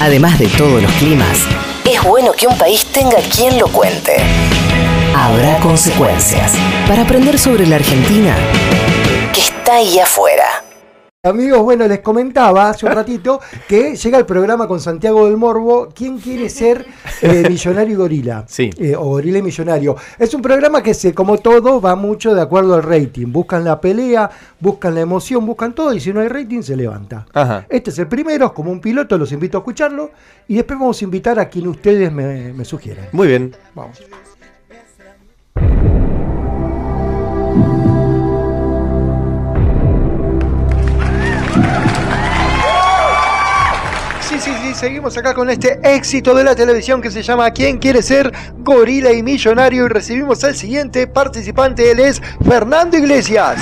Además de todos los climas, es bueno que un país tenga quien lo cuente. Habrá consecuencias para aprender sobre la Argentina que está ahí afuera. Amigos, bueno, les comentaba hace un ratito que llega el programa con Santiago del Morbo, ¿Quién quiere ser eh, millonario y gorila? Sí. Eh, o gorila y millonario. Es un programa que, se, como todo, va mucho de acuerdo al rating. Buscan la pelea, buscan la emoción, buscan todo y si no hay rating se levanta. Ajá. Este es el primero, como un piloto, los invito a escucharlo y después vamos a invitar a quien ustedes me, me sugieran. Muy bien. Vamos. Seguimos acá con este éxito de la televisión que se llama ¿Quién quiere ser gorila y millonario? Y recibimos al siguiente participante, él es Fernando Iglesias.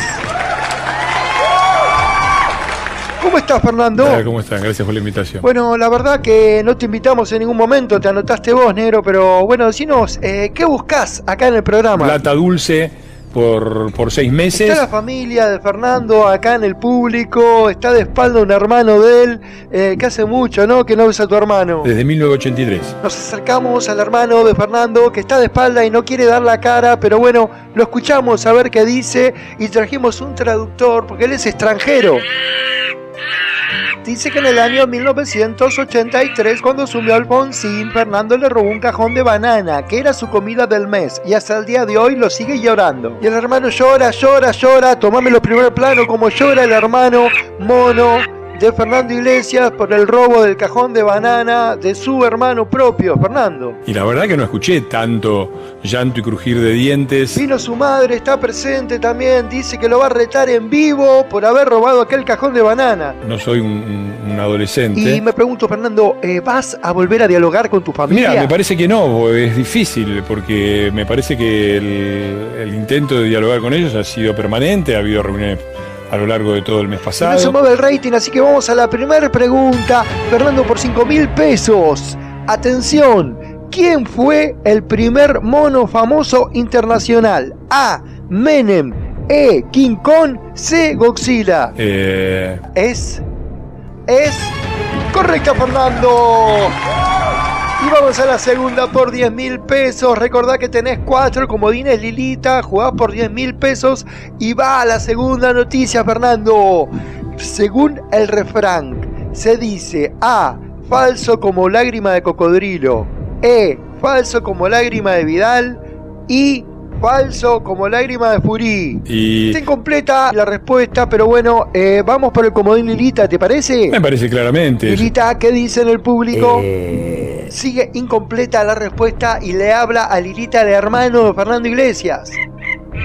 ¿Cómo estás, Fernando? Hola, ¿Cómo están? Gracias por la invitación. Bueno, la verdad que no te invitamos en ningún momento, te anotaste vos, negro, pero bueno, decinos, eh, ¿qué buscas acá en el programa? Plata dulce por, por seis meses. Está la familia de Fernando acá en el público, está de espalda un hermano de él, eh, que hace mucho, ¿no? Que no ves a tu hermano. Desde 1983. Nos acercamos al hermano de Fernando que está de espalda y no quiere dar la cara, pero bueno, lo escuchamos a ver qué dice y trajimos un traductor porque él es extranjero. Dice que en el año 1983, cuando subió Alfonsín, Fernando le robó un cajón de banana, que era su comida del mes, y hasta el día de hoy lo sigue llorando. Y el hermano llora, llora, llora, tomámelo primer plano como llora el hermano mono de Fernando Iglesias por el robo del cajón de banana de su hermano propio, Fernando. Y la verdad que no escuché tanto llanto y crujir de dientes. Vino su madre, está presente también, dice que lo va a retar en vivo por haber robado aquel cajón de banana. No soy un, adolescente. Y me pregunto, Fernando, eh, ¿vas a volver a dialogar con tu familia? Mira, me parece que no, es difícil, porque me parece que el, el intento de dialogar con ellos ha sido permanente, ha habido reuniones a lo largo de todo el mes Y no se pasado. mueve el rating, así que vamos a la primera pregunta. Fernando, por 5 mil pesos. Atención, ¿quién fue el primer mono famoso internacional? A. Menem. E. King Kong. C. Godzilla. Eh, Es. Es. Correcta, Fernando. Y vamos a la segunda por 10 mil pesos. Recordá que tenés cuatro comodines Lilita. Jugás por 10 mil pesos. Y va a la segunda noticia, Fernando. Según el refrán, se dice A. Falso como lágrima de cocodrilo. E. Falso como lágrima de Vidal. Y. Falso como lágrima de Furí. y Está incompleta la respuesta, pero bueno, eh, vamos por el comodín Lilita, ¿te parece? me parece claramente. Lilita, ¿qué dice en el público? Eh, Sigue incompleta la respuesta y le habla a Lilita, el hermano de Fernando Iglesias.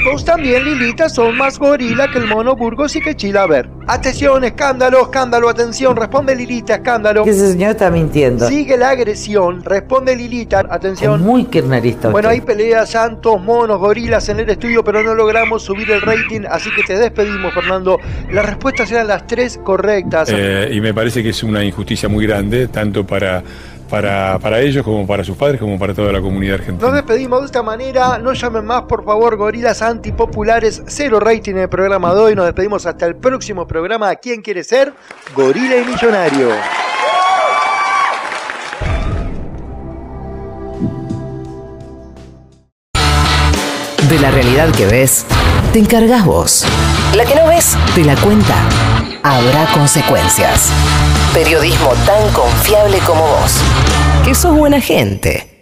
Vos también, Lilita, son más gorila que el mono Burgos y que Chila. A ver. Atención, escándalo, escándalo, atención. Responde Lilita, escándalo. Que ese señor está mintiendo. Sigue la agresión. Responde Lilita, Es atención. muy kirchnerista Bueno, usted. hay peleas, santos, monos, gorilas en el estudio, pero no logramos subir el rating, así que te despedimos, Fernando. Las respuestas eran las tres correctas. Eh, y me parece que es una injusticia muy grande, tanto para, para, para ellos como para sus padres, como para toda la comunidad Nos argentina. despedimos de esta manera. No llamen más, por favor, gorilas antipopulares. Cero rating en el programa de hoy. Nos despedimos hasta el próximo programa. ¿Quién quiere ser? Gorila y Millonario. de la realidad que ves, te encargas vos. La que no ves, te la cuenta. Habrá consecuencias. Periodismo tan confiable como vos. Que sos buena gente.